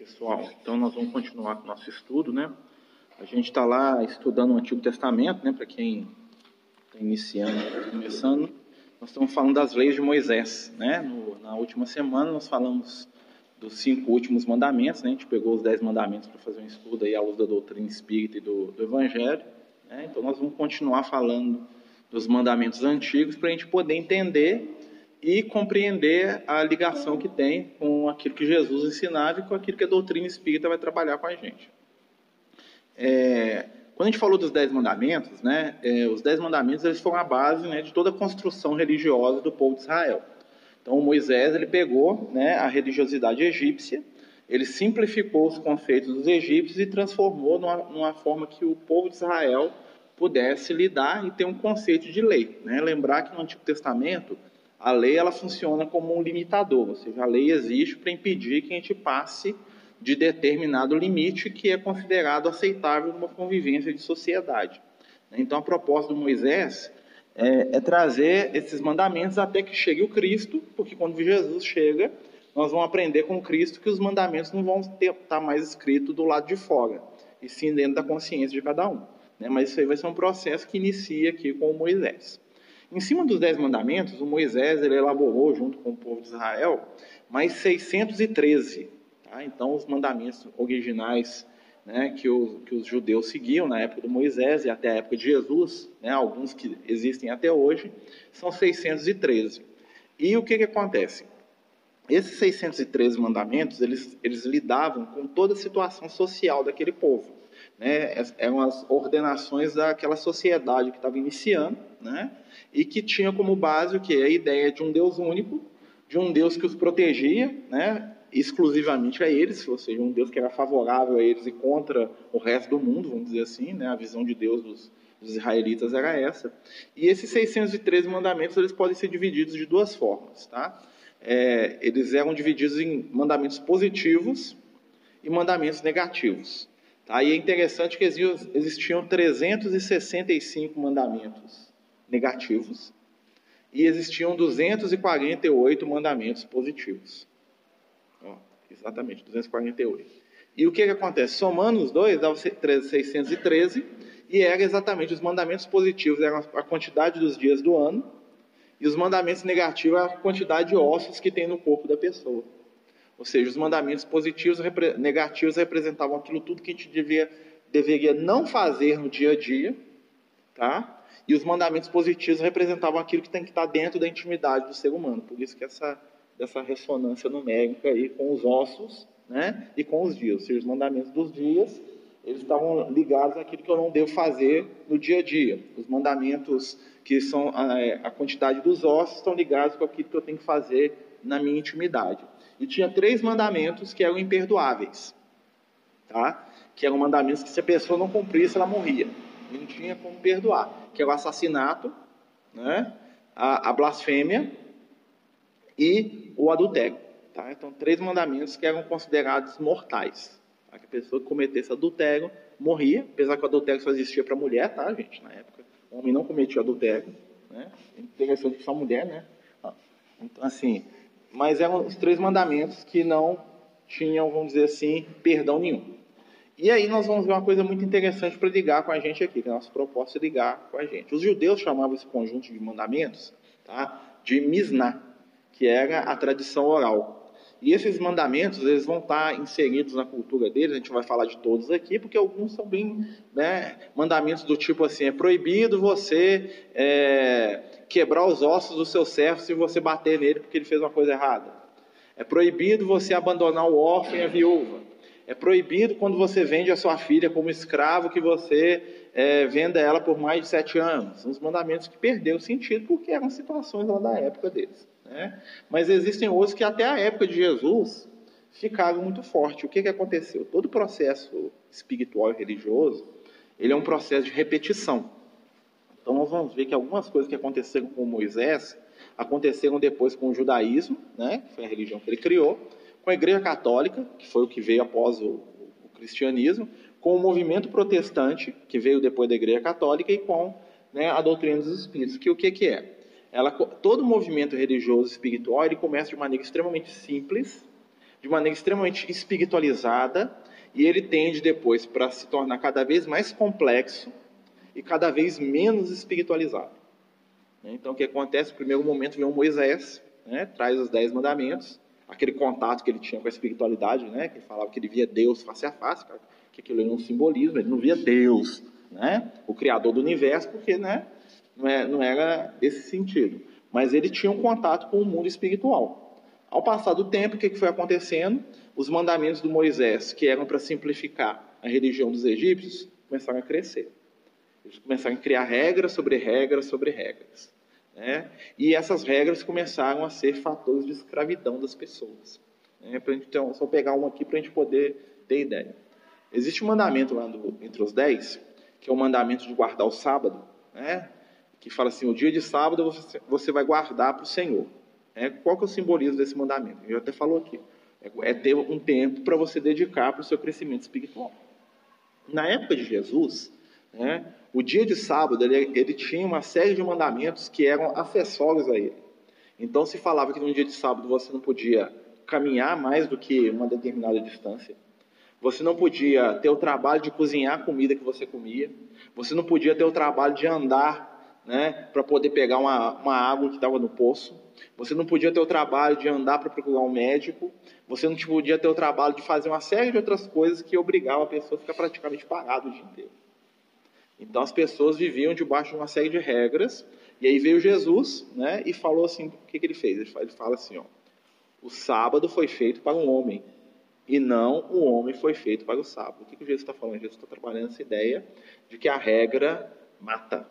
Pessoal, então nós vamos continuar com o nosso estudo, né? A gente está lá estudando o Antigo Testamento, né? Para quem está iniciando, começando, nós estamos falando das leis de Moisés, né? No, na última semana nós falamos dos cinco últimos mandamentos, né? A gente pegou os dez mandamentos para fazer um estudo aí à luz da doutrina espírita e do, do Evangelho, né? Então nós vamos continuar falando dos mandamentos antigos para a gente poder entender e compreender a ligação que tem com aquilo que Jesus ensinava e com aquilo que a doutrina espírita vai trabalhar com a gente. É, quando a gente falou dos Dez Mandamentos, né, é, os Dez Mandamentos eles foram a base né, de toda a construção religiosa do povo de Israel. Então, Moisés ele pegou né, a religiosidade egípcia, ele simplificou os conceitos dos egípcios e transformou numa, numa forma que o povo de Israel pudesse lidar e ter um conceito de lei. Né? Lembrar que no Antigo Testamento a lei ela funciona como um limitador, ou seja, a lei existe para impedir que a gente passe de determinado limite que é considerado aceitável numa convivência de sociedade. Então, a proposta do Moisés é, é, trazer esses mandamentos até que chegue o Cristo, porque quando Jesus chega, nós vamos aprender com Cristo que os mandamentos não vão estar tá mais escritos do lado de fora, e sim dentro da consciência de cada um. Né? Mas isso aí vai ser um processo que inicia aqui com o Moisés. Em cima dos Dez Mandamentos, o Moisés ele elaborou, junto com o povo de Israel, mais 613. Tá? Então, os mandamentos originais né, que, o, que, os judeus seguiam na época do Moisés e até a época de Jesus, né, alguns que existem até hoje, são 613. E o que, que acontece? Esses 613 mandamentos, eles, eles lidavam com toda a situação social daquele povo. Né? Eram as ordenações daquela sociedade que estava iniciando, né? E que tinha como base o que? A ideia de um Deus único, de um Deus que os protegia, né? exclusivamente a eles, ou seja, um Deus que era favorável a eles e contra o resto do mundo, vamos dizer assim, né? a visão de Deus dos, dos israelitas era essa. E esses 613 mandamentos eles podem ser divididos de duas formas. Tá? É, eles eram divididos em mandamentos positivos e mandamentos negativos. Tá? E é interessante que existiam 365 mandamentos negativos e existiam 248 mandamentos positivos. Ó, exatamente, 248. E o que, que acontece? Somando os dois, dá 613, e era exatamente os mandamentos positivos, eram a quantidade dos dias do ano, e os mandamentos negativos, a quantidade de ossos que tem no corpo da pessoa. Ou seja, os mandamentos positivos negativos representavam aquilo tudo que a gente devia, deveria não fazer no dia a dia, tá? E os mandamentos positivos representavam aquilo que tem que estar dentro da intimidade do ser humano. Por isso que essa, essa ressonância numérica aí com os ossos né, e com os dias. Ou seja, os mandamentos dos dias, eles estavam ligados àquilo que eu não devo fazer no dia a dia. Os mandamentos que são a, é, a quantidade dos ossos estão ligados com aquilo que eu tenho que fazer na minha intimidade. E tinha três mandamentos que eram imperdoáveis. Tá? Que eram mandamentos que se a pessoa não cumprisse, ela morria não tinha como perdoar, que é o assassinato, né? a, a blasfêmia e o adultério. Tá? Então, três mandamentos que eram considerados mortais. Tá? Que a pessoa que cometesse adultério morria, apesar que o adultério só existia para mulher, tá, gente? Na época, o homem não cometia adultério. Né? É interessante que só mulher, né? Então, assim, mas eram os três mandamentos que não tinham, vamos dizer assim, perdão nenhum. E aí nós vamos ver uma coisa muito interessante para ligar com a gente aqui, que a nossa proposta é ligar com a gente. Os judeus chamavam esse conjunto de mandamentos tá, de Misná, que era a tradição oral. E esses mandamentos, eles vão estar inseridos na cultura deles, a gente vai falar de todos aqui, porque alguns são bem né, mandamentos do tipo assim, é proibido você é, quebrar os ossos do seu servo se você bater nele porque ele fez uma coisa errada. É proibido você abandonar o órfão e a viúva. É proibido quando você vende a sua filha como escravo que você é, venda ela por mais de sete anos. São os mandamentos que perderam sentido porque eram situações lá da época deles. Né? Mas existem outros que até a época de Jesus ficaram muito fortes. O que, que aconteceu? Todo processo espiritual e religioso ele é um processo de repetição. Então nós vamos ver que algumas coisas que aconteceram com Moisés aconteceram depois com o judaísmo, né, que foi a religião que ele criou, com a Igreja Católica, que foi o que veio após o, o cristianismo, com o movimento protestante, que veio depois da Igreja Católica, e com né, a doutrina dos Espíritos, que o que, que é? Ela, todo movimento religioso espiritual ele começa de maneira extremamente simples, de maneira extremamente espiritualizada, e ele tende depois para se tornar cada vez mais complexo e cada vez menos espiritualizado. Então, o que acontece? No primeiro momento vem o Moisés, né, traz os dez mandamentos, aquele contato que ele tinha com a espiritualidade, né, que falava que ele via Deus face a face, que aquilo era um simbolismo, ele não via Deus, né, o Criador do universo, porque né, não, é, não era esse sentido. Mas ele tinha um contato com o mundo espiritual. Ao passar do tempo, o que foi acontecendo? Os mandamentos do Moisés, que eram para simplificar a religião dos egípcios, começaram a crescer. Eles começaram a criar regras sobre regras sobre regras. Né? E essas regras começaram a ser fatores de escravidão das pessoas. Né? Pra gente, então, só pegar um aqui para a gente poder ter ideia. Existe um mandamento lá do, entre os dez, que é o mandamento de guardar o sábado, né? que fala assim: o dia de sábado você, você vai guardar para o Senhor. É, qual que é o simbolismo desse mandamento? Eu até falou aqui. É, é ter um tempo para você dedicar para o seu crescimento espiritual. Na época de Jesus, né, o dia de sábado ele, ele tinha uma série de mandamentos que eram acessórios a ele. Então se falava que no dia de sábado você não podia caminhar mais do que uma determinada distância. Você não podia ter o trabalho de cozinhar a comida que você comia. Você não podia ter o trabalho de andar né, para poder pegar uma, uma água que estava no poço. Você não podia ter o trabalho de andar para procurar um médico. Você não podia ter o trabalho de fazer uma série de outras coisas que obrigavam a pessoa a ficar praticamente parada o dia inteiro. Então as pessoas viviam debaixo de uma série de regras. E aí veio Jesus né, e falou assim: o que, que ele fez? Ele fala assim: ó, o sábado foi feito para um homem e não o homem foi feito para o sábado. O que, que Jesus está falando? Jesus está trabalhando essa ideia de que a regra mata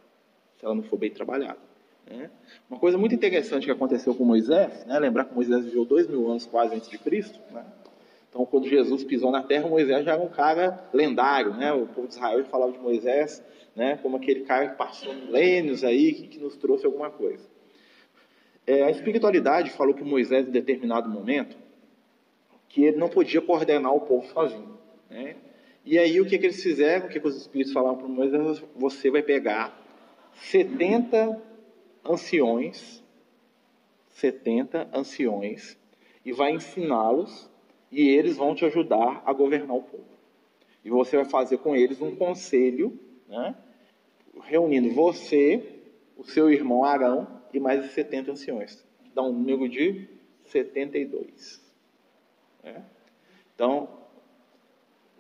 se ela não for bem trabalhada. Né? Uma coisa muito interessante que aconteceu com Moisés, né? lembrar que Moisés viveu dois mil anos quase antes de Cristo, né? Então, quando Jesus pisou na terra, Moisés já era um cara lendário, né? O povo de Israel falava de Moisés, né? Como aquele cara que passou milênios aí, que, que nos trouxe alguma coisa. É, a espiritualidade falou para Moisés em determinado momento que ele não podia coordenar o povo sozinho, né? E aí o que, que eles fizeram? O que, que os espíritos falaram para Moisés? Você vai pegar 70 anciões, 70 anciões, e vai ensiná-los, e eles vão te ajudar a governar o povo. E você vai fazer com eles um conselho, né, reunindo você, o seu irmão Arão e mais 70 anciões. Dá um número de 72. Né? Então,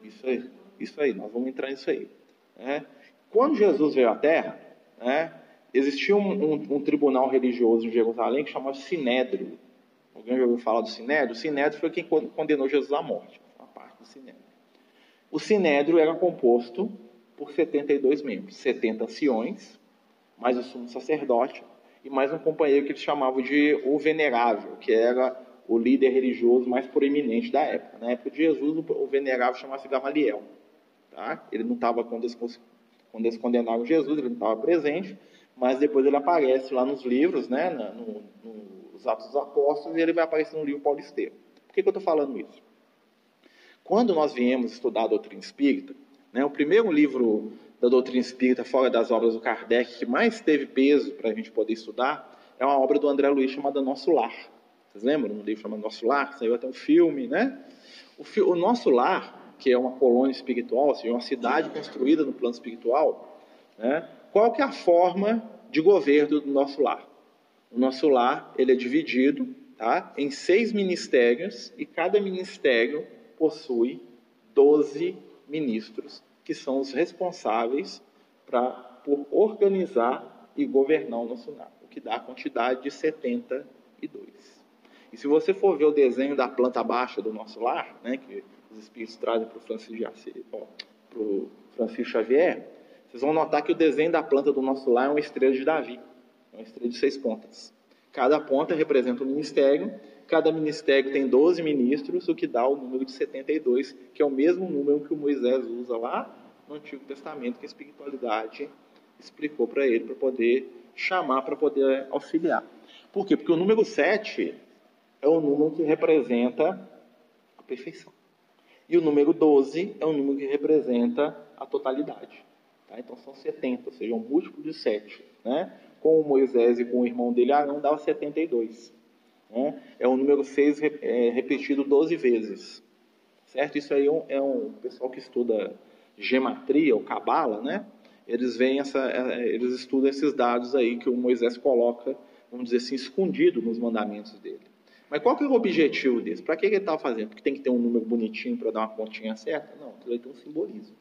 isso aí, isso aí, nós vamos entrar nisso aí. Né? Quando Jesus veio à Terra, né, existia um, um, um, tribunal religioso em Jerusalém que chamava Sinédrio. Alguém já ouviu falar do Sinédrio? O Sinédrio foi quem condenou Jesus à morte, uma parte do Sinédrio. O Sinédrio era composto por 72 membros, 70 anciões, mais o sumo sacerdote e mais um companheiro que eles chamavam de o venerável, que era o líder religioso mais proeminente da época. Na época de Jesus, o venerável chamava-se Gamaliel. Tá? Ele não estava quando eles quando eles condenaram Jesus, ele não estava presente, mas depois ele aparece lá nos livros, né, no, no, nos Atos dos Apóstolos, e ele vai aparecer no livro Paulisteiro. Por que, que eu estou falando isso? Quando nós viemos estudar a doutrina espírita, né, o primeiro livro da doutrina espírita, fora das obras do Kardec, que mais teve peso para a gente poder estudar, é uma obra do André Luiz chamada Nosso Lar. Vocês lembram? Um livro chamado Nosso Lar, saiu até um filme, né? O, fi o Nosso Lar que é uma colônia espiritual, ou seja, uma cidade construída no plano espiritual, né? qual que é a forma de governo do nosso lar? O nosso lar ele é dividido tá, em seis ministérios e cada ministério possui doze ministros que são os responsáveis pra, por organizar e governar o nosso lar, o que dá a quantidade de 72. E se você for ver o desenho da planta baixa do nosso lar, né, que os espíritos trazem para o Francisco Xavier, vocês vão notar que o desenho da planta do nosso lar é uma estrela de Davi, é uma estrela de seis pontas. Cada ponta representa um ministério, cada ministério tem 12 ministros, o que dá o número de 72, que é o mesmo número que o Moisés usa lá no Antigo Testamento, que a espiritualidade explicou para ele, para poder chamar, para poder auxiliar. Por quê? Porque o número 7 é o número que representa a perfeição. E o número 12 é um número que representa a totalidade. Tá? Então são 70, ou seja, um múltiplo de 7. Né? Com Moisés e com o irmão dele Arão dava 72. Né? É o número 6 é, repetido 12 vezes. Certo? Isso aí é um, é um pessoal que estuda gematria ou cabala, né? Eles veem essa, é, eles estudam esses dados aí que o Moisés coloca, vamos dizer assim, escondido nos mandamentos dele. Mas qual que é o objetivo disso? Para que ele está fazendo? Porque tem que ter um número bonitinho para dar uma continha certa? Não, aquilo aí tem um simbolismo.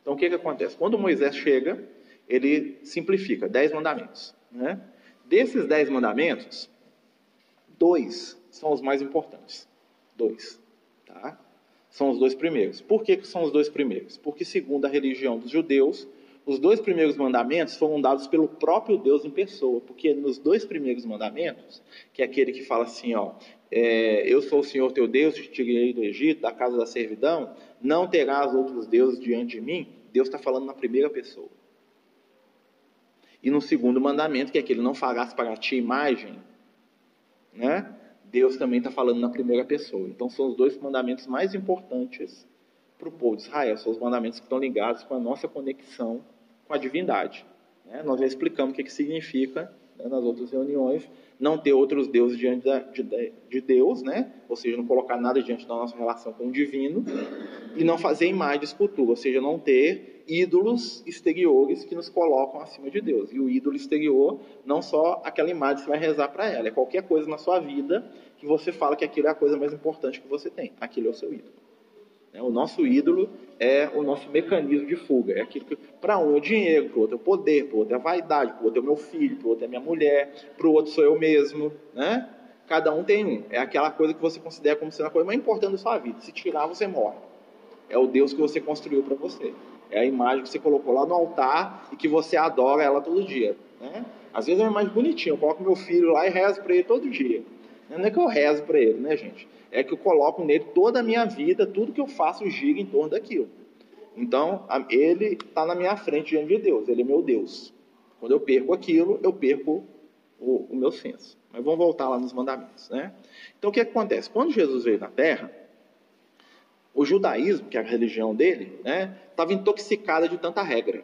Então o que, que acontece? Quando Moisés chega, ele simplifica dez mandamentos. Né? Desses dez mandamentos, dois são os mais importantes. Dois. Tá? São os dois primeiros. Por que, que são os dois primeiros? Porque, segundo a religião dos judeus, os dois primeiros mandamentos foram dados pelo próprio Deus em pessoa, porque nos dois primeiros mandamentos, que é aquele que fala assim, ó, é, eu sou o Senhor teu Deus, te tirei do Egito, da casa da servidão, não terás outros deuses diante de mim, Deus está falando na primeira pessoa. E no segundo mandamento, que é aquele não farás para ti imagem, né? Deus também está falando na primeira pessoa. Então são os dois mandamentos mais importantes para o povo de Israel, são os mandamentos que estão ligados com a nossa conexão com a divindade. Né? Nós já explicamos o que, que significa né, nas outras reuniões, não ter outros deuses diante da, de, de, Deus, né? ou seja, não colocar nada diante da nossa relação com o divino, e não fazer imagem escultura, ou seja, não ter ídolos exteriores que nos colocam acima de Deus. E o ídolo exterior, não só aquela imagem que você vai rezar para ela, é qualquer coisa na sua vida que você fala que aquilo é a coisa mais importante que você tem, aquilo é o seu ídolo. Né? O nosso ídolo é o nosso mecanismo de fuga. É aquilo que, para um é o dinheiro, para o outro é o poder, para o outro é a vaidade, para o outro é o meu filho, para o outro é a minha mulher, para o outro sou eu mesmo. Né? Cada um tem um. É aquela coisa que você considera como sendo a coisa mais importante da sua vida. Se tirar, você morre. É o Deus que você construiu para você. É a imagem que você colocou lá no altar e que você adora ela todo dia. Né? Às vezes é uma imagem bonitinha. Eu coloco meu filho lá e rezo para ele todo dia. Não é que eu rezo para ele, né, gente? é que eu coloco nele toda a minha vida, tudo que eu faço gira em torno daquilo. Então, ele está na minha frente diante de Deus, ele é meu Deus. Quando eu perco aquilo, eu perco o, o meu senso. Mas vamos voltar lá nos mandamentos, né? Então, o que, é acontece? Quando Jesus veio na Terra, o judaísmo, que é a religião dele, né, estava intoxicada de tanta regra.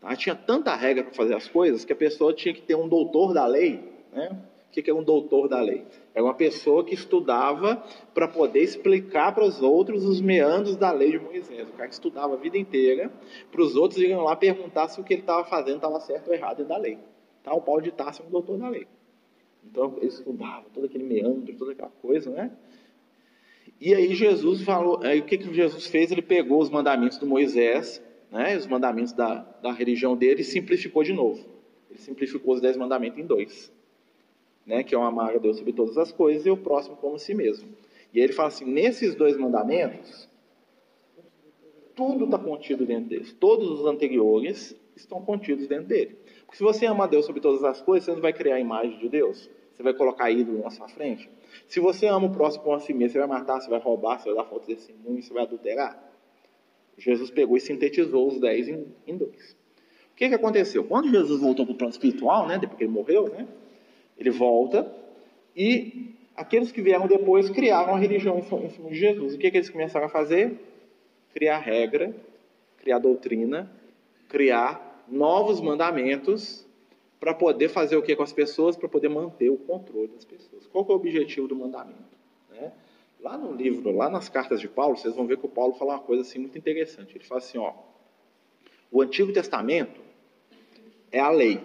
Tá? Tinha tanta regra para fazer as coisas que a pessoa tinha que ter um doutor da lei, né? O que é um doutor da lei? É uma pessoa que estudava para poder explicar para os outros os meandros da lei de Moisés. O cara que estudava a vida inteira, para os outros irem lá perguntar se o que ele estava fazendo estava certo ou errado da lei. Tá? O Paulo de Tarso é um doutor da lei. Então ele estudava todo aquele meandro, toda aquela coisa, né? E aí Jesus falou, aí o que, que Jesus fez? Ele pegou os mandamentos do Moisés, né, os mandamentos da, da religião dele e simplificou de novo. Ele simplificou os dez mandamentos em dois né, que é o amar a Deus sobre todas as coisas e o próximo como si mesmo. E ele fala assim: nesses dois mandamentos, tudo está contido dentro deles. Todos os anteriores estão contidos dentro dele. Porque se você ama a Deus sobre todas as coisas, você não vai criar a imagem de Deus. Você vai colocar ídolo na sua frente. Se você ama o próximo como a si mesmo, você vai matar, você vai roubar, você vai dar falta de testemunho, você vai adulterar. Jesus pegou e sintetizou os dez em, em dois. O que, que aconteceu? Quando Jesus voltou para o plano espiritual, né, depois que ele morreu, né, ele volta e aqueles que vieram depois criaram a religião em cima de Jesus. O que, que eles começaram a fazer? Criar regra, criar doutrina, criar novos mandamentos para poder fazer o que com as pessoas? Para poder manter o controle das pessoas. Qual é o objetivo do mandamento? Né? Lá no livro, lá nas cartas de Paulo, vocês vão ver que o Paulo fala uma coisa assim muito interessante. Ele fala assim, ó, o Antigo Testamento é a lei.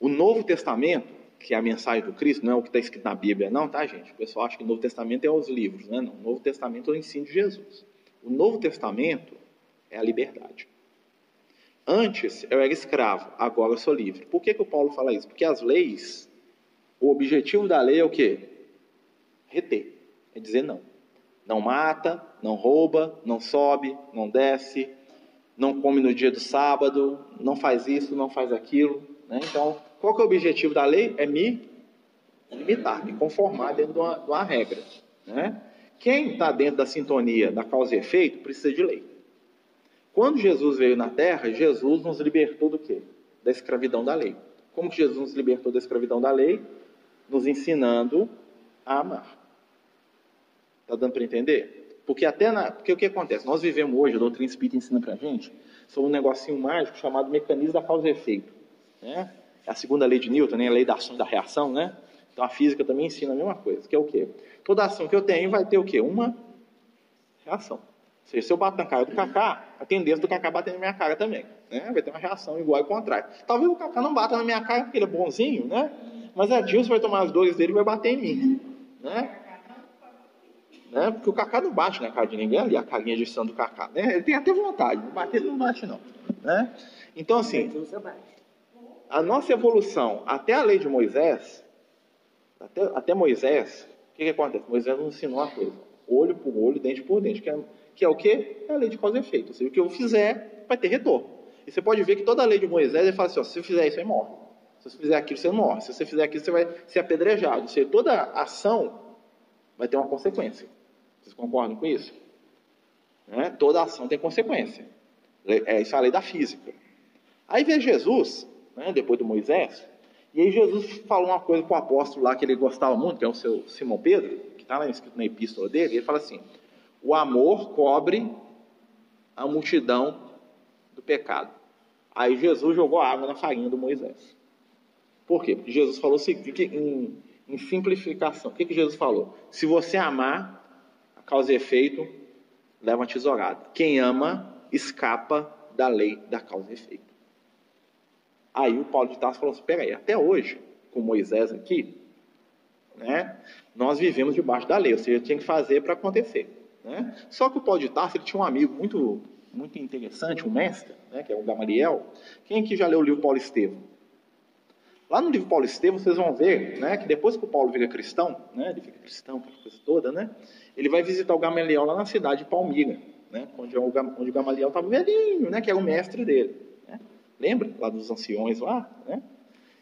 O Novo Testamento, que é a mensagem do Cristo, não é o que está escrito na Bíblia, não, tá, gente? O pessoal acha que o Novo Testamento é os livros, né? Não, o Novo Testamento é o ensino de Jesus. O Novo Testamento é a liberdade. Antes eu era escravo, agora eu sou livre. Por que, que o Paulo fala isso? Porque as leis, o objetivo da lei é o quê? Reter, é dizer não. Não mata, não rouba, não sobe, não desce, não come no dia do sábado, não faz isso, não faz aquilo. Né? Então, qual que é o objetivo da lei? É me limitar, me conformar dentro de uma, de uma regra. Né? Quem está dentro da sintonia da causa e efeito precisa de lei. Quando Jesus veio na Terra, Jesus nos libertou do quê? Da escravidão da lei. Como que Jesus nos libertou da escravidão da lei? Nos ensinando a amar. Está dando para entender? Porque até na, porque o que acontece? Nós vivemos hoje, a doutrina espírita ensina para a gente, sobre um negocinho mágico chamado mecanismo da causa e efeito. Né? É a segunda lei de Newton, né? a lei da ação e da reação, né? Então a física também ensina a mesma coisa, que é o quê? Toda ação que eu tenho vai ter o quê? Uma reação. Ou seja, se eu bato na cara do Cacá, a tendência do Cacá bater na minha cara também. Né? Vai ter uma reação igual e contrária. Talvez o Cacá não bata na minha cara porque ele é bonzinho, né? Mas a Dilson vai tomar as dores dele e vai bater em mim. Né? né? Porque o Cacá não bate na cara de ninguém ali, a carinha de santo do Cacá. Né? Ele tem até vontade, bater ele não bate não. Né? Então assim, a nossa evolução até a lei de Moisés, até, até Moisés, o que, que acontece? Moisés nos ensinou uma coisa, olho por olho, dente por dente, que é, que é o quê? É a lei de causa e efeito. Ou seja, o que eu fizer vai ter retorno. E você pode ver que toda a lei de Moisés, ele fala assim, ó, se você fizer isso, aí morre. Se você fizer aquilo, você morre. Se você fizer aquilo, você vai ser apedrejado. Ou seja, toda ação vai ter uma consequência. Vocês concordam com isso? Né? Toda ação tem consequência. É, isso é a lei da física. Aí vem Jesus, né, depois do Moisés, e aí Jesus falou uma coisa com o apóstolo lá que ele gostava muito, que é o seu Simão Pedro, que está lá escrito na epístola dele, ele fala assim: o amor cobre a multidão do pecado. Aí Jesus jogou água na farinha do Moisés. Por quê? Porque Jesus falou seguinte, em, em simplificação, o que, que Jesus falou? Se você amar, a causa e efeito leva uma tesourada. Quem ama, escapa da lei da causa e efeito. Aí o Paulo de Tarso falou assim: peraí, até hoje, com Moisés aqui, né, nós vivemos debaixo da lei, ou seja, tinha que fazer para acontecer. Né? Só que o Paulo de Tarso ele tinha um amigo muito, muito interessante, um mestre, né, que é o Gamaliel. Quem aqui já leu o livro Paulo Estevam? Lá no livro Paulo Estevam, vocês vão ver né, que depois que o Paulo vira cristão, né, ele fica cristão, aquela coisa toda, né, ele vai visitar o Gamaliel lá na cidade de Palmira, né, onde, o, onde o Gamaliel estava velhinho, né, que era o mestre dele. Né. Lembra? Lá dos anciões lá. Né?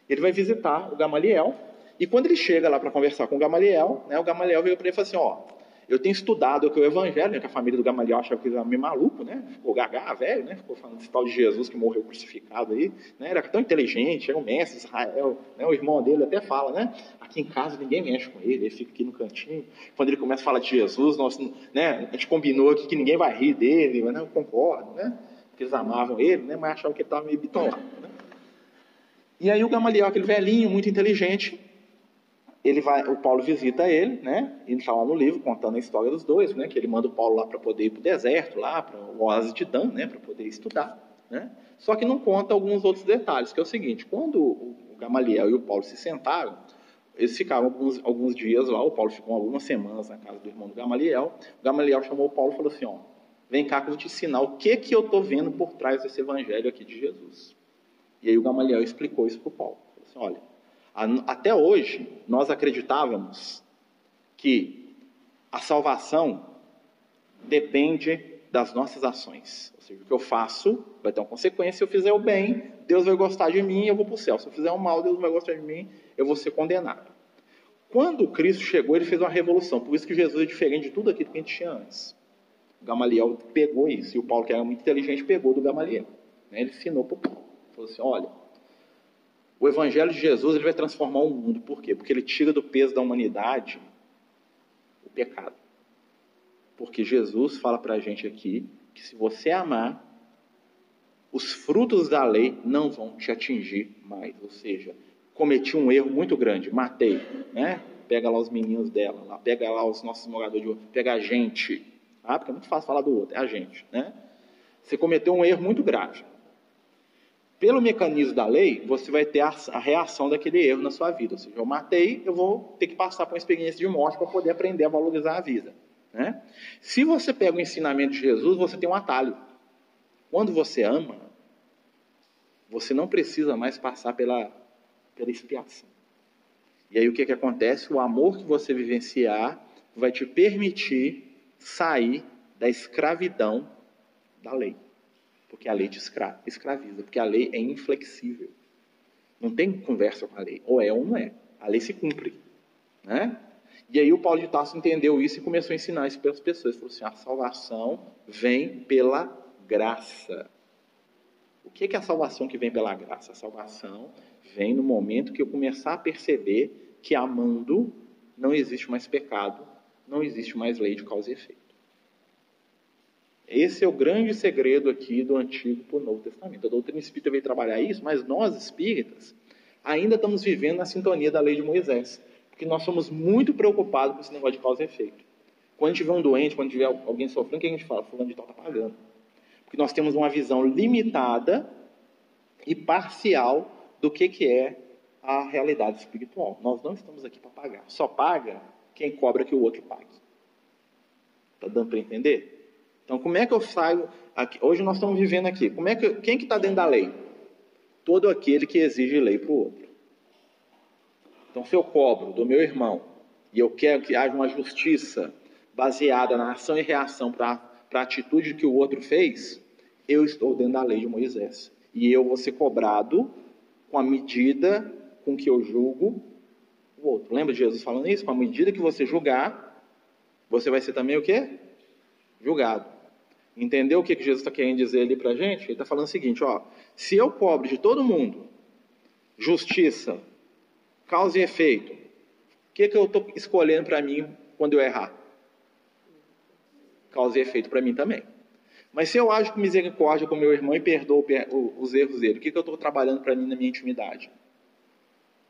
Ele vai visitar o Gamaliel, e quando ele chega lá para conversar com o Gamaliel, né, o Gamaliel veio para ele e falou assim, ó, eu tenho estudado aqui o Evangelho, né, que a família do Gamaliel achava que ele era meio maluco, né? Ficou gaga, velho, né? Ficou falando desse tal de Jesus que morreu crucificado aí, né? Era tão inteligente, era o mestre de Israel, né? O irmão dele até fala, né? Aqui em casa ninguém mexe com ele, ele fica aqui no cantinho. Quando ele começa a falar de Jesus, nós, né? A gente combinou aqui que ninguém vai rir dele, mas não, eu concordo, né? Porque eles amavam ele, né? Mas achavam que ele estava meio bitolado, né? E aí o Gamaliel, aquele velhinho, muito inteligente, ele vai, o Paulo visita ele, né? Ele está lá no livro contando a história dos dois, né? Que ele manda o Paulo lá para poder ir para o deserto, lá para o oásis de Dan, né? Para poder estudar, né? Só que não conta alguns outros detalhes, que é o seguinte: quando o Gamaliel e o Paulo se sentaram, eles ficaram alguns, alguns dias lá. O Paulo ficou algumas semanas na casa do irmão do Gamaliel. O Gamaliel chamou o Paulo e falou assim: ó, vem cá que eu vou te ensinar o que que eu estou vendo por trás desse evangelho aqui de Jesus. E aí o Gamaliel explicou isso para o Paulo. Falou assim, olha até hoje, nós acreditávamos que a salvação depende das nossas ações. Ou seja, o que eu faço vai ter uma consequência. Se eu fizer o bem, Deus vai gostar de mim e eu vou para o céu. Se eu fizer o mal, Deus não vai gostar de mim, eu vou ser condenado. Quando Cristo chegou, ele fez uma revolução. Por isso que Jesus é diferente de tudo aquilo que a gente tinha antes. Gamaliel pegou isso, e o Paulo, que era muito inteligente, pegou do Gamaliel. Né? Ele ensinou para o Paulo. Falou assim: olha, o Evangelho de Jesus ele vai transformar o mundo. Por quê? Porque ele tira do peso da humanidade o pecado. Porque Jesus fala para a gente aqui que se você amar, os frutos da lei não vão te atingir mais. Ou seja, cometi um erro muito grande, matei, né? Pega lá os meninos dela, lá, pega lá os nossos moradores de pega a gente. Ah, porque é muito fácil falar do outro, é a gente, né? Você cometeu um erro muito grave pelo mecanismo da lei, você vai ter a, a, reação daquele erro na sua vida. Ou seja, eu matei, eu vou ter que passar por uma experiência de morte para poder aprender a valorizar a vida. Né? Se você pega o ensinamento de Jesus, você tem um atalho. Quando você ama, você não precisa mais passar pela, pela expiação. E aí o que, que acontece? O amor que você vivenciar vai te permitir sair da escravidão da lei. Porque a lei te escra escraviza, porque a lei é inflexível. Não tem conversa com a lei. Ou é ou não é. A lei se cumpre. Né? E aí o Paulo de Tarso entendeu isso e começou a ensinar isso para as pessoas. Ele falou assim, a salvação vem pela graça. O que é a salvação que vem pela graça? A salvação vem no momento que eu começar a perceber que amando não existe mais pecado, não existe mais lei de causa e efeito. Esse é o grande segredo aqui do Antigo para o Novo Testamento. A doutrina espírita veio trabalhar isso, mas nós espíritas ainda estamos vivendo na sintonia da lei de Moisés. Porque nós somos muito preocupados com esse negócio de causa e efeito. Quando tiver um doente, quando tiver alguém sofrendo, o que a gente fala? Fulano de tal está pagando. Porque nós temos uma visão limitada e parcial do que, que é a realidade espiritual. Nós não estamos aqui para pagar. Só paga quem cobra que o outro pague. Está dando para entender? Então, como é que eu saio? Aqui? Hoje nós estamos vivendo aqui. Como é que, quem que está dentro da lei? Todo aquele que exige lei para o outro. Então, se eu cobro do meu irmão e eu quero que haja uma justiça baseada na ação e reação para a atitude que o outro fez, eu estou dentro da lei de Moisés. E eu vou ser cobrado com a medida com que eu julgo o outro. Lembra de Jesus falando isso? A medida que você julgar, você vai ser também o quê? Julgado. Entendeu o que Jesus está querendo dizer ali para a gente? Ele está falando o seguinte: ó, se eu cobro de todo mundo justiça, causa e efeito, o que, que eu estou escolhendo para mim quando eu errar? Causa e efeito para mim também. Mas se eu ajo com misericórdia com meu irmão e perdoo os erros dele, o que, que eu estou trabalhando para mim na minha intimidade?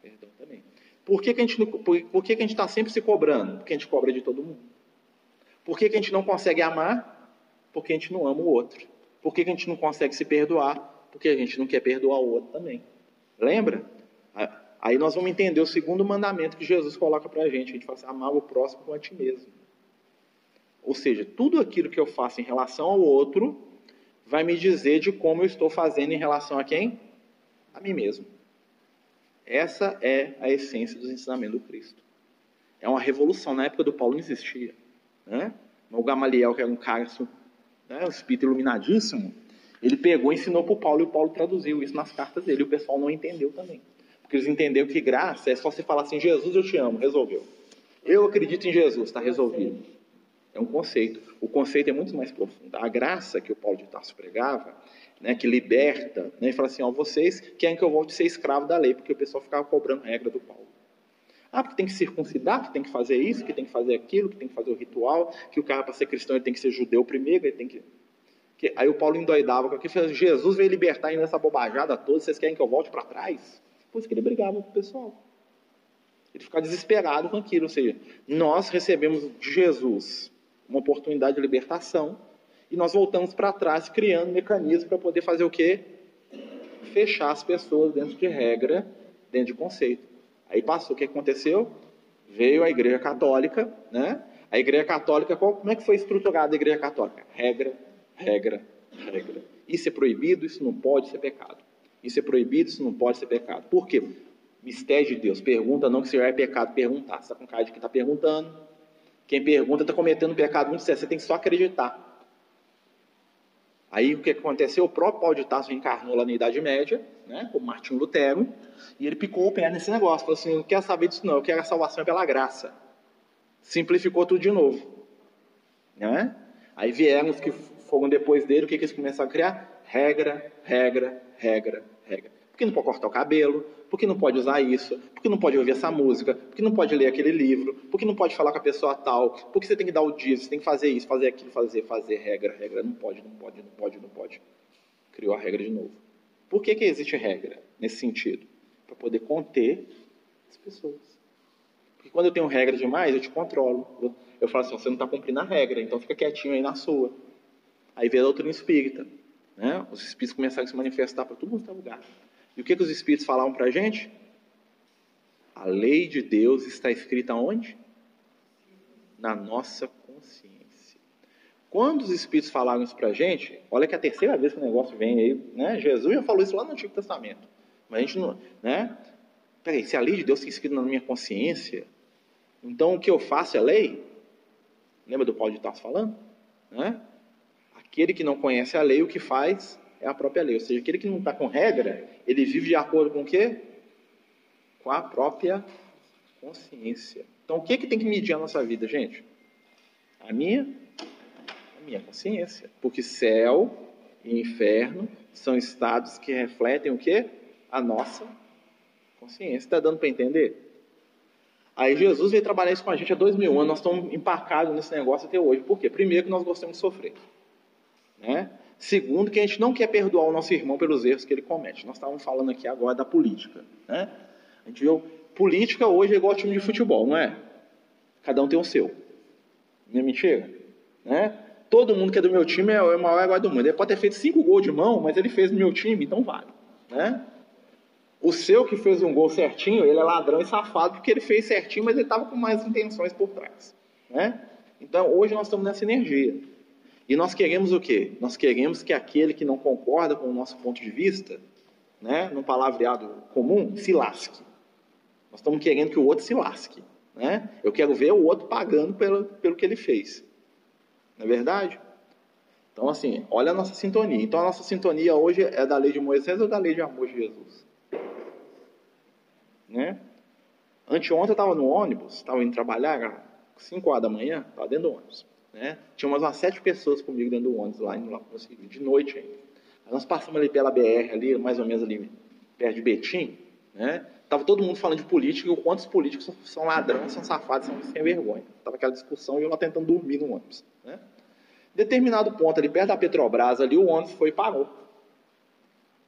Perdão também. Por que, que a gente por que, que a gente está sempre se cobrando? Porque a gente cobra de todo mundo. Por que, que a gente não consegue amar? Porque a gente não ama o outro. Por que, que a gente não consegue se perdoar? Porque a gente não quer perdoar o outro também. Lembra? Aí nós vamos entender o segundo mandamento que Jesus coloca para a gente. A gente fala assim, amar o próximo como a ti mesmo. Ou seja, tudo aquilo que eu faço em relação ao outro vai me dizer de como eu estou fazendo em relação a quem? A mim mesmo. Essa é a essência dos ensinamentos do Cristo. É uma revolução. Na época do Paulo não existia. Né? O Gamaliel, que era um cara, né, um espírito iluminadíssimo, ele pegou e ensinou para o Paulo e o Paulo traduziu isso nas cartas dele. E o pessoal não entendeu também. Porque eles entenderam que graça é só você falar assim: Jesus, eu te amo, resolveu. Eu acredito em Jesus, está resolvido. É um conceito. O conceito é muito mais profundo. A graça que o Paulo de Tarso pregava, né, que liberta, né, ele fala assim: ó, vocês querem que eu volte a ser escravo da lei, porque o pessoal ficava cobrando regra do Paulo. Ah, porque tem que circuncidar, que tem que fazer isso, que tem que fazer aquilo, que tem que fazer o ritual, que o cara para ser cristão ele tem que ser judeu primeiro, ele tem que. que... Aí o Paulo endoidava com aquilo, Jesus veio libertar ainda essa bobajada toda, vocês querem que eu volte para trás? Por isso que ele brigava com o pessoal. Ele ficava desesperado com aquilo, ou seja, nós recebemos de Jesus uma oportunidade de libertação, e nós voltamos para trás criando mecanismos para poder fazer o quê? Fechar as pessoas dentro de regra, dentro de conceito. Aí passou, o que aconteceu? Veio a Igreja Católica, né? A Igreja Católica, como é que foi estruturada a Igreja Católica? Regra, regra, regra. Isso é proibido, isso não pode ser pecado. Isso é proibido, isso não pode ser pecado. Por quê? Mistério de Deus. Pergunta não que se é pecado perguntar. Você está com cara de que está perguntando, quem pergunta está cometendo um pecado muito sério, você tem que só acreditar. Aí o que aconteceu? O próprio Paulo de Tarso reencarnou lá na Idade Média, né, como Martinho Lutero, e ele picou o pé nesse negócio, falou assim, não quero saber disso não, eu quero a salvação pela graça. Simplificou tudo de novo. Né? Aí vieram os que foram depois dele, o que, que eles começaram a criar? Regra, regra, regra, regra. Porque não pode cortar o cabelo, por que não pode usar isso? Por que não pode ouvir essa música? Por que não pode ler aquele livro? Por que não pode falar com a pessoa tal? Por que você tem que dar o dia? Você tem que fazer isso, fazer aquilo, fazer, fazer, regra, regra. Não pode, não pode, não pode, não pode. Criou a regra de novo. Por que, que existe regra nesse sentido? Para poder conter as pessoas. Porque quando eu tenho regra demais, eu te controlo. Eu, falo assim, você não está cumprindo a regra, então fica quietinho aí na sua. Aí vê a doutrina espírita. Né? Os espíritos começaram a se manifestar para todo mundo é lugar. E o que, que os Espíritos falavam para a gente? A lei de Deus está escrita onde? Na nossa consciência. Quando os Espíritos falaram isso para a gente, olha que é a terceira vez que o negócio vem aí, né? Jesus já falou isso lá no Antigo Testamento. Mas a gente não, né? Peraí, se a lei de Deus está escrita na minha consciência, então o que eu faço é lei? Lembra do Paulo de Tarso falando? Né? Aquele que não conhece a lei, o que faz é a própria lei. Ou seja, aquele que não está com regra, ele vive de acordo com o quê? Com a própria consciência. Então, o que, que tem que medir a nossa vida, gente? A minha, a minha consciência. Porque céu e inferno são estados que refletem o quê? A nossa consciência. Está dando para entender? Aí Jesus veio trabalhar isso com a gente há dois mil anos, nós estamos empacados nesse negócio até hoje. Por quê? Primeiro que nós gostamos de sofrer. Né? Segundo, que a gente não quer perdoar o nosso irmão pelos erros que ele comete. Nós estávamos falando aqui agora da política. Né? A gente viu Política hoje é igual time de futebol, não é? Cada um tem o seu. Não é mentira? Né? Todo mundo que é do meu time é o maior herói do mundo. Ele pode ter feito cinco gols de mão, mas ele fez no meu time, então vale. Né? O seu que fez um gol certinho, ele é ladrão e safado porque ele fez certinho, mas ele estava com mais intenções por trás. Né? Então hoje nós estamos nessa energia. E nós queremos o quê? Nós queremos que aquele que não concorda com o nosso ponto de vista, né, num palavreado comum, se lasque. Nós estamos querendo que o outro se lasque. Né? Eu quero ver o outro pagando pelo, pelo que ele fez. Não é verdade? Então, assim, olha a nossa sintonia. Então, a nossa sintonia hoje é da lei de Moisés ou da lei de amor de Jesus? Né? Anteontem eu estava no ônibus, estava indo trabalhar, 5 horas da manhã, estava dentro do ônibus. Né? Tinha umas, umas sete pessoas comigo dentro do ônibus, lá, indo lá de noite ainda. Aí nós passamos ali pela BR, ali, mais ou menos ali, perto de Betim, né? Tava todo mundo falando de política e o quanto os políticos são ladrões, são safados, são sem vergonha. Tava aquela discussão e eu lá tentando dormir no ônibus. Né? Determinado ponto ali perto da Petrobras, ali o ônibus foi e parou.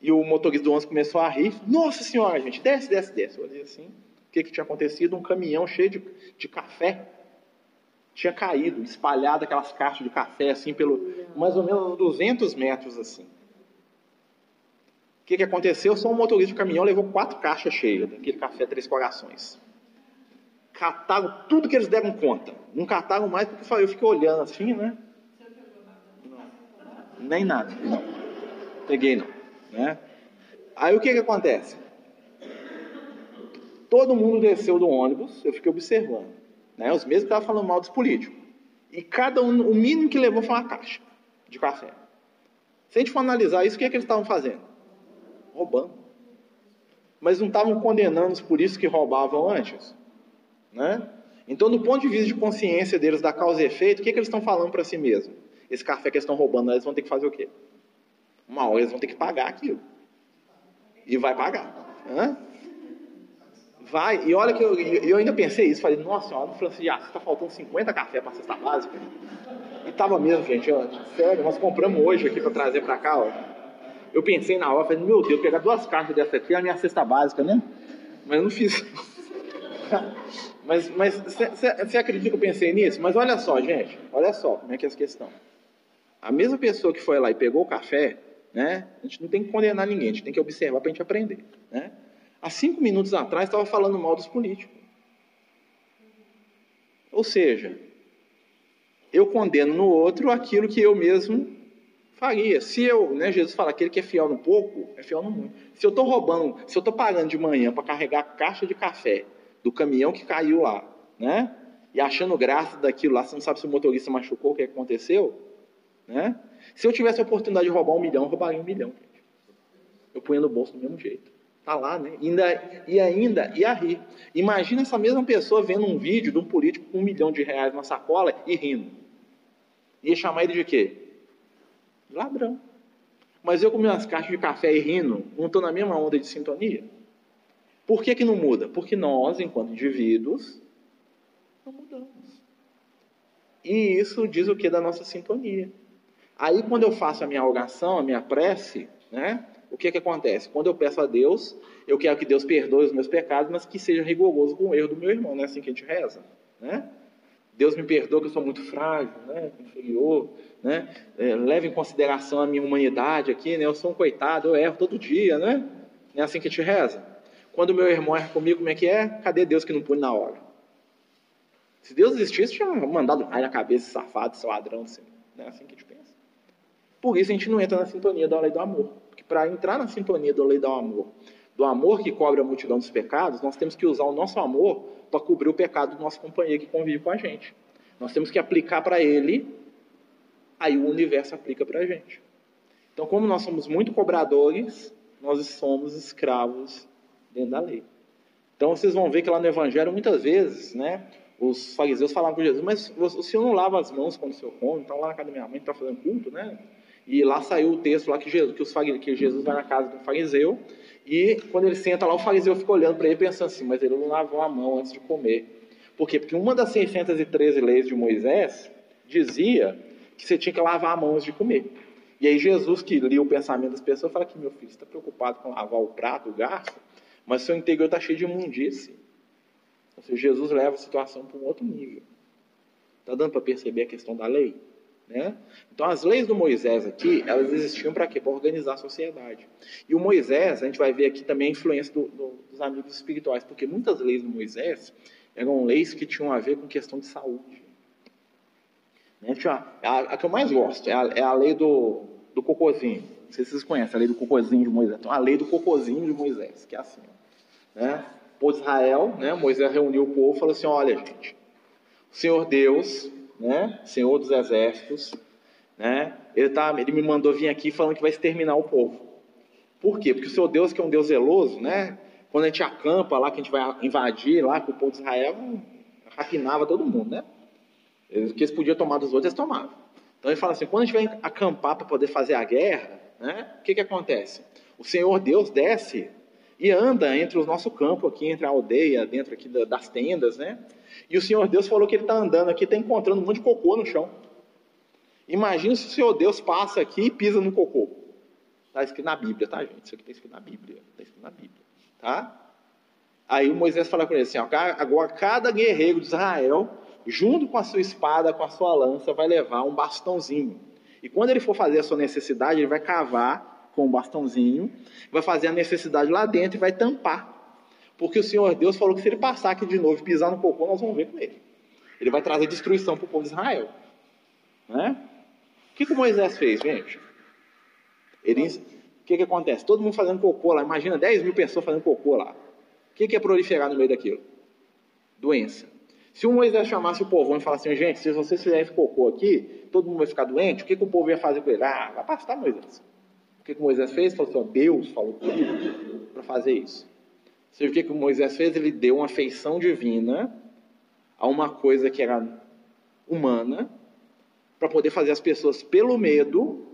E o motorista do ônibus começou a rir. Nossa senhora, gente, desce, desce, desce. Eu olhei assim. O que, que tinha acontecido? Um caminhão cheio de, de café tinha caído, espalhado aquelas caixas de café assim pelo mais ou menos 200 metros assim que, que aconteceu? Só um motorista de caminhão levou quatro caixas cheias daquele café Três Corações. Cataram tudo que eles deram conta. Não cataram mais porque eu fiquei olhando assim, né? Nem nada. Não. Peguei não. Né? Aí o que, que acontece? Todo mundo desceu do ônibus, eu fiquei observando. Né? Os mesmos estavam falando mal dos políticos. E cada um, o mínimo que levou foi uma caixa de café. Se a gente for analisar isso, o que, é que eles estavam fazendo? roubando. Mas não estavam condenando por isso que roubavam antes? Né? Então, do ponto de vista de consciência deles da causa e efeito, o que, que eles estão falando para si mesmos? Esse café que eles estão roubando, eles vão ter que fazer o quê? Uma hora eles vão ter que pagar aquilo. E vai pagar. Hã? Vai, e olha que eu, eu ainda pensei isso, falei, nossa senhora, no Francisco de está faltando 50 café para cesta básica. E tava mesmo, gente, sério, nós compramos hoje aqui para trazer para cá, ó. Eu pensei na hora, falei, meu Deus, pegar duas caixas dessa aqui é a minha cesta básica, né? Mas eu não fiz. mas você acredita que eu pensei nisso? Mas olha só, gente, olha só como é que é essa questão. A mesma pessoa que foi lá e pegou o café, né? A gente não tem que condenar ninguém, a gente tem que observar para a gente aprender, né? Há cinco minutos atrás estava falando mal dos políticos. Ou seja, eu condeno no outro aquilo que eu mesmo faria. Se eu, né, Jesus fala, aquele que é fiel no pouco, é fiel no muito. Se eu estou roubando, se eu estou pagando de manhã para carregar a caixa de café do caminhão que caiu lá, né? E achando graça daquilo lá, você não sabe se o motorista machucou, o que aconteceu, né? Se eu tivesse a oportunidade de roubar um milhão, eu roubaria um milhão. Eu punha no bolso do mesmo jeito. Tá lá, né? E ainda, e ia rir. Imagina essa mesma pessoa vendo um vídeo de um político com um milhão de reais na sacola e rindo. Ia chamar ele de quê? Ladrão. Mas eu com minhas caixas de café e rindo, não estou na mesma onda de sintonia? Por que, que não muda? Porque nós, enquanto indivíduos, não mudamos. E isso diz o que da nossa sintonia. Aí, quando eu faço a minha oração, a minha prece, né, o que, que acontece? Quando eu peço a Deus, eu quero que Deus perdoe os meus pecados, mas que seja rigoroso com o erro do meu irmão. Não é assim que a gente reza? Né? Deus me perdoa que eu sou muito frágil, né, inferior né? É, leve em consideração a minha humanidade aqui, né? Eu sou um coitado, eu erro todo dia, né? Não é assim que te reza? Quando meu irmão erra comigo, como é que é? Cadê Deus que não pune na hora? Se Deus existisse, tinha mandado raio na cabeça, safado, seu ladrão, assim. Não é assim que a gente pensa. Por isso a gente não entra na sintonia da lei do amor. Para entrar na sintonia da lei do amor, do amor que cobre a multidão dos pecados, nós temos que usar o nosso amor para cobrir o pecado do nosso companheiro que convive com a gente. Nós temos que aplicar para ele aí o universo aplica para a gente. Então, como nós somos muito cobradores, nós somos escravos dentro da lei. Então, vocês vão ver que lá no Evangelho, muitas vezes, né, os fariseus falavam com Jesus, mas o senhor não lava as mãos quando o senhor come? Então, lá na casa da minha mãe está fazendo culto, né? E lá saiu o texto lá que Jesus, que, os que Jesus vai na casa do fariseu, e quando ele senta lá, o fariseu fica olhando para ele pensando assim, mas ele não lavou a mão antes de comer. Por quê? Porque uma das 613 leis de Moisés dizia que você tinha que lavar a mão antes de comer. E aí Jesus, que lia o pensamento das pessoas, fala que meu filho está preocupado com lavar o prato, o garfo, mas seu interior está cheio de imundície. Ou seja, Jesus leva a situação para um outro nível. Está dando para perceber a questão da lei? Né? Então, as leis do Moisés aqui, elas existiam para quê? Para organizar a sociedade. E o Moisés, a gente vai ver aqui também a influência do, do, dos amigos espirituais, porque muitas leis do Moisés eram leis que tinham a ver com questão de saúde. Né? A, a, que eu mais gosto é a, é a lei do, do cocôzinho. Não sei se vocês conhecem a lei do cocôzinho de Moisés. Então, a lei do cocôzinho de Moisés, que é assim. Né? O povo de Israel, né? Moisés reuniu o povo e falou assim: olha, gente, o Senhor Deus né? Senhor dos exércitos, né? Ele, tá, ele me mandou vir aqui falando que vai exterminar o povo. Por quê? Porque o seu Deus, que é um Deus zeloso, né? Quando a gente acampa lá, que a gente vai invadir lá com o povo de Israel, rapinava todo mundo, né? O que eles podiam tomar dos outros, eles tomavam. Então ele fala assim: quando a gente vai acampar para poder fazer a guerra, né? O que, que acontece? O Senhor Deus desce e anda entre o nosso campo aqui, entre a aldeia, dentro aqui das tendas, né? E o Senhor Deus falou que ele está andando aqui, está encontrando um monte de cocô no chão. Imagina se o Senhor Deus passa aqui e pisa no cocô. Está escrito na Bíblia, tá, gente? Isso aqui está escrito na Bíblia. Está escrito na Bíblia. Tá? Aí o Moisés fala com ele assim: ó, agora cada guerreiro de Israel, junto com a sua espada, com a sua lança, vai levar um bastãozinho. E quando ele for fazer a sua necessidade, ele vai cavar com um bastãozinho, vai fazer a necessidade lá dentro e vai tampar. Porque o Senhor Deus falou que se ele passar aqui de novo e pisar no cocô, nós vamos ver com ele. Ele vai trazer destruição para o povo de Israel. Né? O que, que Moisés fez, gente? Ele, o que, que acontece? Todo mundo fazendo cocô lá. Imagina 10 mil pessoas fazendo cocô lá. O que, que é proliferar no meio daquilo? Doença. Se o Moisés chamasse o povo e falasse assim, gente, se vocês fizerem esse cocô aqui, todo mundo vai ficar doente, o que, que o povo ia fazer com ele? Ah, vai pastar Moisés. O que, que Moisés fez? Falou assim, ó, Deus falou para fazer isso. Você viu o que, que Moisés fez? Ele deu uma feição divina a uma coisa que era humana, para poder fazer as pessoas, pelo medo,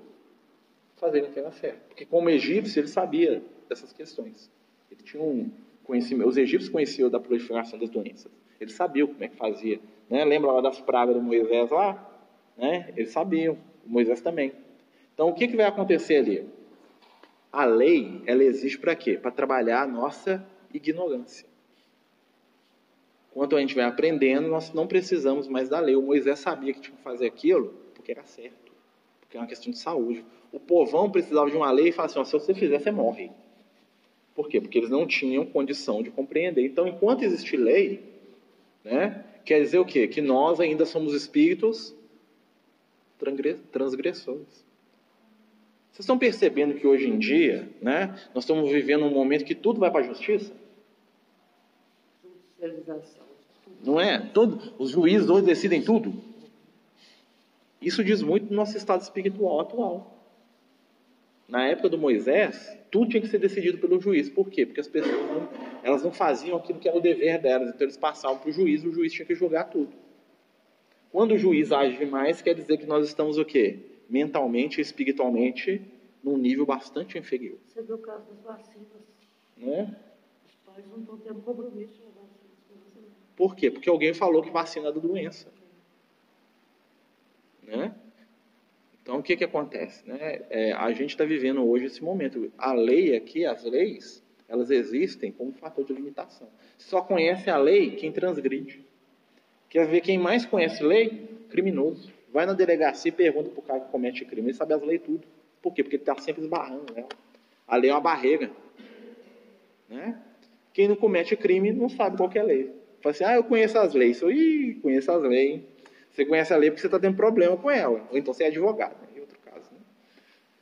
fazerem o que era certo. Porque, como egípcio, ele sabia dessas questões. Ele tinha um conhecimento. Os egípcios conheciam da proliferação das doenças. Eles sabiam como é que fazia. Né? Lembra lá das pragas do Moisés lá? Né? Eles sabiam. O Moisés também. Então, o que, que vai acontecer ali? A lei, ela existe para quê? Para trabalhar a nossa ignorância. Quando a gente vai aprendendo, nós não precisamos mais da lei. O Moisés sabia que tinha que fazer aquilo porque era certo, porque é uma questão de saúde. O povão precisava de uma lei e falava assim: ó, se você fizer, você morre. Por quê? Porque eles não tinham condição de compreender. Então, enquanto existe lei, né, quer dizer o quê? Que nós ainda somos espíritos transgressores. Vocês estão percebendo que hoje em dia, né, nós estamos vivendo um momento que tudo vai para a justiça? Não é? Todo, os juízes hoje decidem tudo. Isso diz muito do nosso estado espiritual atual. Na época do Moisés, tudo tinha que ser decidido pelo juiz. Por quê? Porque as pessoas não, elas não faziam aquilo que era o dever delas. Então eles passavam para o juiz e o juiz tinha que julgar tudo. Quando o juiz age demais, quer dizer que nós estamos o quê? Mentalmente e espiritualmente num nível bastante inferior. Você viu o caso das vacinas. Né? Os pais não estão tendo compromisso por quê? Porque alguém falou que vacina é da doença. Né? Então, o que, que acontece? Né? É, a gente está vivendo hoje esse momento. A lei aqui, as leis, elas existem como fator de limitação. Só conhece a lei quem transgride. Quer ver quem mais conhece lei? Criminoso. Vai na delegacia e pergunta para o cara que comete crime. Ele sabe as leis tudo. Por quê? Porque ele está sempre esbarrando. A lei é uma barreira. Né? Quem não comete crime não sabe qual é a lei. Fala assim, ah, eu conheço as leis. Eu, Ih, conheço as leis. Você conhece a lei porque você está tendo problema com ela. Ou então você é advogado, né? em outro caso. Né?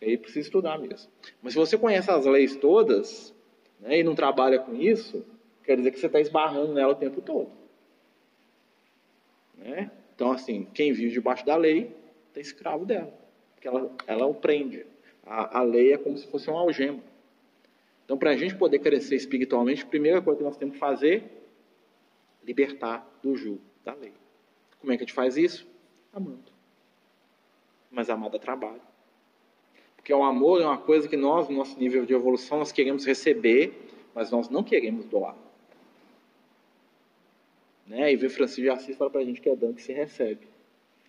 Aí precisa estudar mesmo. Mas se você conhece as leis todas né, e não trabalha com isso, quer dizer que você está esbarrando nela o tempo todo. Né? Então, assim, quem vive debaixo da lei está escravo dela. Porque ela, ela o prende. A, a lei é como se fosse uma algema. Então, para a gente poder crescer espiritualmente, a primeira coisa que nós temos que fazer libertar do jugo da lei. Como é que a gente faz isso? Amando. Mas amar dá trabalho. Porque o amor é uma coisa que nós, no nosso nível de evolução, nós queremos receber, mas nós não queremos doar. Né? E ver Francisco de Assis fala para a gente que é dando que se recebe.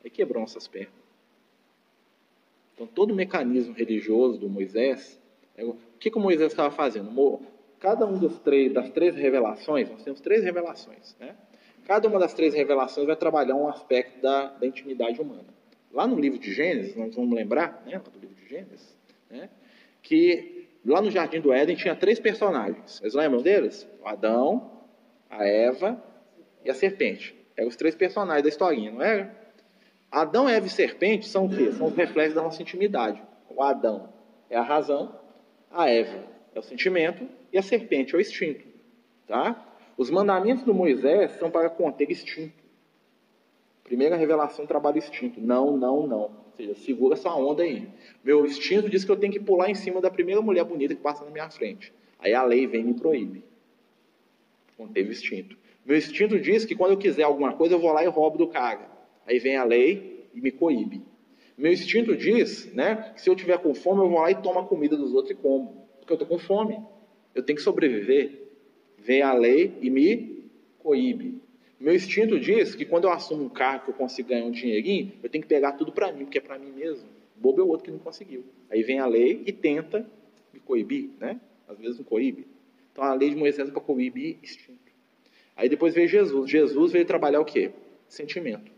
Aí quebrou nossas pernas. Então, todo o mecanismo religioso do Moisés, é o que, que o Moisés estava fazendo? Cada um dos três, das três revelações, nós temos três revelações, né? Cada uma das três revelações vai trabalhar um aspecto da, da intimidade humana. Lá no livro de Gênesis, nós vamos lembrar, né, do livro de Gênesis, né, que lá no Jardim do Éden tinha três personagens. Vocês lembram deles? O Adão, a Eva e a serpente. Eram os três personagens da historinha, não era? Adão, Eva e serpente são o quê? São os reflexos da nossa intimidade. O Adão é a razão, a Eva é o sentimento e a serpente é o instinto. Tá? Os mandamentos do Moisés são para conter instinto. Primeira revelação trabalho instinto. Não, não, não. Ou seja, segura essa onda aí. Meu instinto diz que eu tenho que pular em cima da primeira mulher bonita que passa na minha frente. Aí a lei vem e me proíbe. Conteve instinto. Meu instinto diz que quando eu quiser alguma coisa, eu vou lá e roubo do cara. Aí vem a lei e me coíbe. Meu instinto diz né, que se eu tiver com fome, eu vou lá e tomo a comida dos outros e como. Porque eu estou com fome. Eu tenho que sobreviver. Vem a lei e me coíbe. Meu instinto diz que quando eu assumo um cargo que eu consigo ganhar um dinheirinho, eu tenho que pegar tudo para mim, porque é para mim mesmo. Bobo é o outro que não conseguiu. Aí vem a lei e tenta me coibir, né? Às vezes não coíbe. Então a lei de Moisés é para coibir instinto. Aí depois veio Jesus. Jesus veio trabalhar o quê? Sentimento.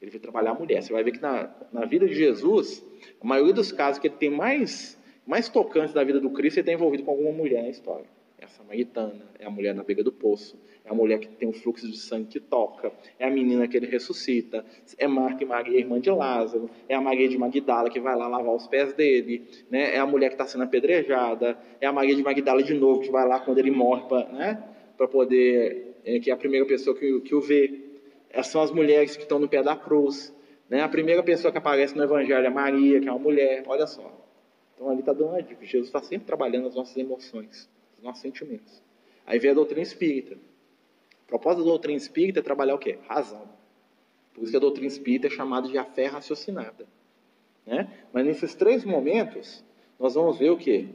Ele veio trabalhar a mulher. Você vai ver que na, na vida de Jesus, a maioria dos casos que ele tem mais, mais tocantes da vida do Cristo, ele está envolvido com alguma mulher na história. É a samaritana, é a mulher na beira do poço, é a mulher que tem um fluxo de sangue que toca, é a menina que ele ressuscita, é Marta e Maria, irmã de Lázaro, é a Maria de Magdala que vai lá lavar os pés dele, né? é a mulher que está sendo apedrejada, é a Maria de Magdala de novo que vai lá quando ele morre para né? poder, é, que é a primeira pessoa que, que o vê. Essas são as mulheres que estão no pé da cruz. Né? A primeira pessoa que aparece no Evangelho é Maria, que é uma mulher, olha só. Então ali está dando uma dica. Jesus está sempre trabalhando as nossas emoções os nossos sentimentos. Aí vem a doutrina espírita. A propósito da doutrina espírita é trabalhar o quê? Razão. Por isso que a doutrina espírita é chamada de a fé raciocinada. Né? Mas nesses três momentos, nós vamos ver o quê?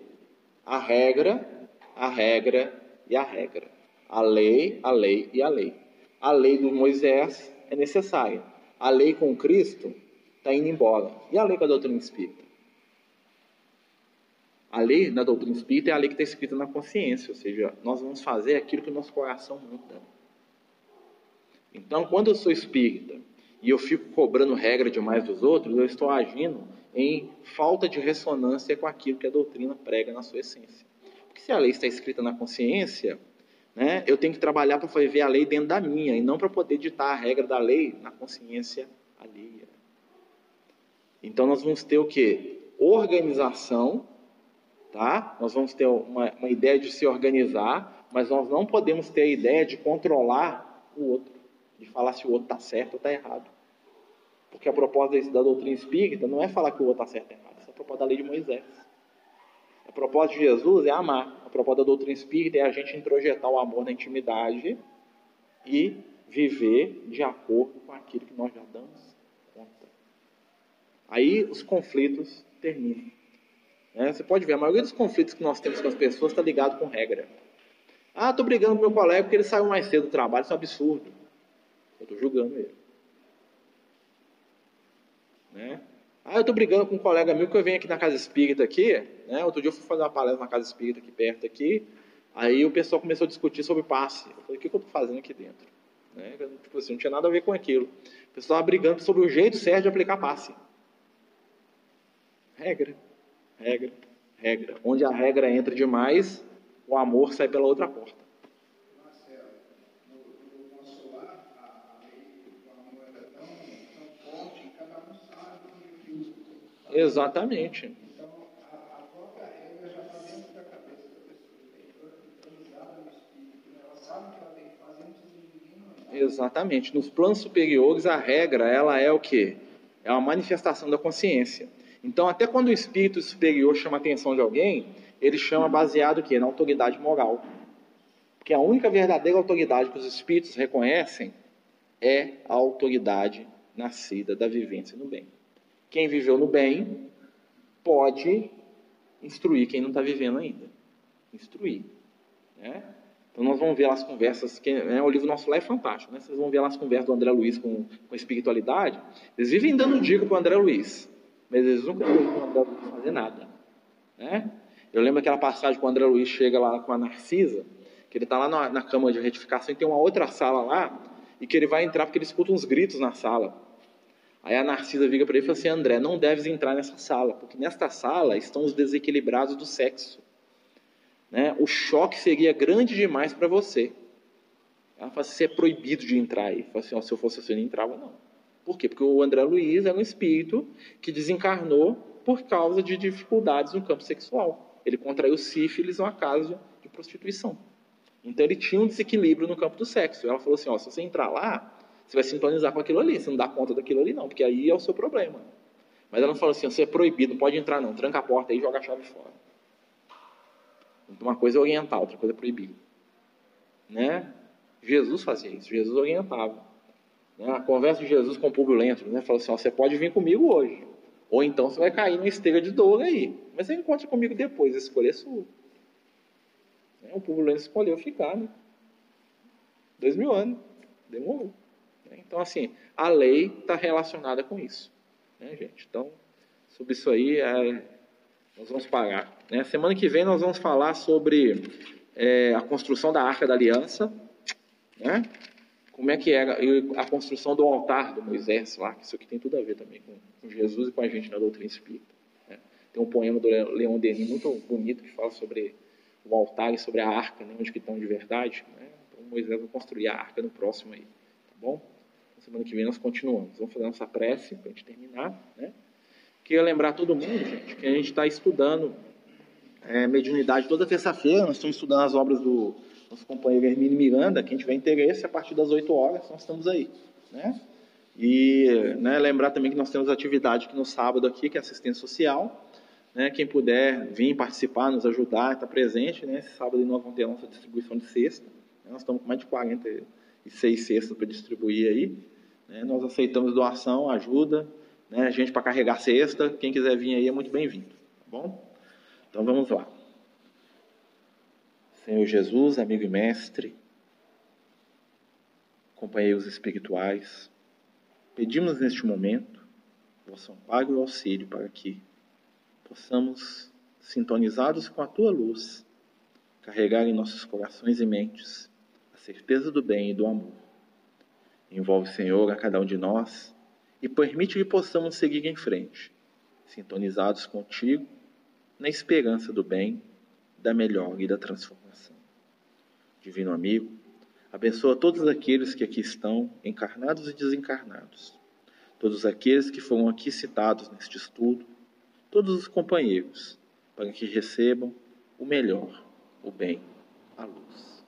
A regra, a regra e a regra. A lei, a lei e a lei. A lei do Moisés é necessária. A lei com Cristo está indo embora. E a lei com a doutrina espírita? A lei da doutrina espírita é a lei que está escrita na consciência, ou seja, nós vamos fazer aquilo que o nosso coração manda. Então, quando eu sou espírita e eu fico cobrando regra demais dos outros, eu estou agindo em falta de ressonância com aquilo que a doutrina prega na sua essência. Porque se a lei está escrita na consciência, né, eu tenho que trabalhar para ver a lei dentro da minha e não para poder ditar a regra da lei na consciência alheia. Então nós vamos ter o que? Organização Tá? Nós vamos ter uma, uma ideia de se organizar, mas nós não podemos ter a ideia de controlar o outro, de falar se o outro está certo ou está errado. Porque a proposta da doutrina espírita não é falar que o outro está certo ou errado, essa é a proposta da lei de Moisés. A proposta de Jesus é amar. A proposta da doutrina espírita é a gente introjetar o amor na intimidade e viver de acordo com aquilo que nós já damos conta. Aí os conflitos terminam. Né? Você pode ver, a maioria dos conflitos que nós temos com as pessoas está ligado com regra. Ah, estou brigando com meu colega porque ele saiu mais cedo do trabalho, isso é um absurdo. Eu estou julgando ele. Né? Ah, eu estou brigando com um colega meu que eu venho aqui na casa espírita aqui, né? Outro dia eu fui fazer uma palestra na casa espírita aqui perto aqui, aí o pessoal começou a discutir sobre passe. Eu falei, o que, eu estou fazendo aqui dentro? Né? Tipo assim, não tinha nada a ver com aquilo. O pessoal estava brigando sobre o jeito certo de aplicar passe. Regra regra, regra. Onde a regra entra demais, o amor sai pela outra porta. Exatamente. Exatamente. Nos planos superiores, a regra, ela é o quê? É uma manifestação da consciência. Então, até quando o espírito superior chama a atenção de alguém, ele chama baseado que na autoridade moral. Porque a única verdadeira autoridade que os espíritos reconhecem é a autoridade nascida da vivência no bem. Quem viveu no bem pode instruir quem não está vivendo ainda. Instruir. Né? Então nós vamos ver lá as conversas, que né, o livro nosso lá é fantástico, né? Vocês vão ver lá as conversas do André Luiz com, com espiritualidade. Eles vivem dando dica para o André Luiz mas eles nunca foram mandados fazer nada. Né? Eu lembro aquela passagem quando o André Luiz chega lá com a Narcisa, que ele está lá na, na cama de retificação e tem uma outra sala lá, e que ele vai entrar porque ele escuta uns gritos na sala. Aí a Narcisa vira para ele e fala assim: André, não deves entrar nessa sala, porque nesta sala estão os desequilibrados do sexo. Né? O choque seria grande demais para você. Ela fala assim: você é proibido de entrar aí. Fala assim: oh, se eu fosse você, não entrava, não. Por quê? Porque o André Luiz era um espírito que desencarnou por causa de dificuldades no campo sexual. Ele contraiu sífilis uma casa de prostituição. Então ele tinha um desequilíbrio no campo do sexo. Ela falou assim: ó, se você entrar lá, você vai sintonizar com aquilo ali. Você não dá conta daquilo ali, não, porque aí é o seu problema. Mas ela não falou assim: você é proibido, não pode entrar, não. Tranca a porta aí e joga a chave fora. Uma coisa é orientar, outra coisa é proibir. Né? Jesus fazia isso, Jesus orientava. Né? A conversa de Jesus com o público lento, né? falou assim: ó, você pode vir comigo hoje. Ou então você vai cair numa esteira de dor aí. Mas você encontra comigo depois, a escolha é sua. O povo lento escolheu ficar, né? Dois mil anos. Demorou. Então, assim, a lei está relacionada com isso. Né, gente? Então, sobre isso aí, é, nós vamos parar. Né? Semana que vem nós vamos falar sobre é, a construção da Arca da Aliança. Né? Como é que era a construção do altar do Moisés lá, que isso aqui tem tudo a ver também com, Jesus e com a gente na doutrina espírita. Né? Tem um poema do Leon Denis muito bonito que fala sobre o altar e sobre a arca, né, onde que estão de verdade. Né? Então Moisés vai construir a arca no próximo aí, tá bom? Na semana que vem nós continuamos. Vamos fazer nossa prece para a gente terminar, né? Queria lembrar todo mundo, gente, que a gente está estudando é, mediunidade toda terça-feira. Nós estamos estudando as obras do nosso companheiro Hermínio Miranda. Quem tiver interesse, a partir das 8 horas, nós estamos aí, né? E né, lembrar também que nós temos atividade aqui no sábado aqui, que é assistência social. Né, quem puder vir participar, nos ajudar, estar presente, né, esse sábado nós vamos ter a nossa distribuição de cesta. Né, nós estamos com mais de 46 cestas para distribuir aí. Né, nós aceitamos doação, ajuda, né, gente para carregar cesta. Quem quiser vir aí é muito bem-vindo. Tá bom? Então vamos lá. Senhor Jesus, amigo e mestre, companheiros espirituais, pedimos neste momento vosso amparo e auxílio para que possamos, sintonizados com a tua luz, carregar em nossos corações e mentes a certeza do bem e do amor. Envolve, Senhor, a cada um de nós e permite que possamos seguir em frente, sintonizados contigo, na esperança do bem, da melhor e da transformação. Divino amigo, abençoa todos aqueles que aqui estão, encarnados e desencarnados, todos aqueles que foram aqui citados neste estudo, todos os companheiros, para que recebam o melhor, o bem, a luz.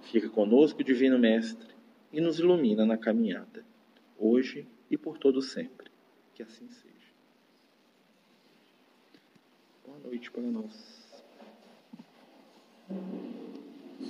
Fica conosco, Divino Mestre, e nos ilumina na caminhada, hoje e por todo sempre. Que assim seja. Boa noite para nós.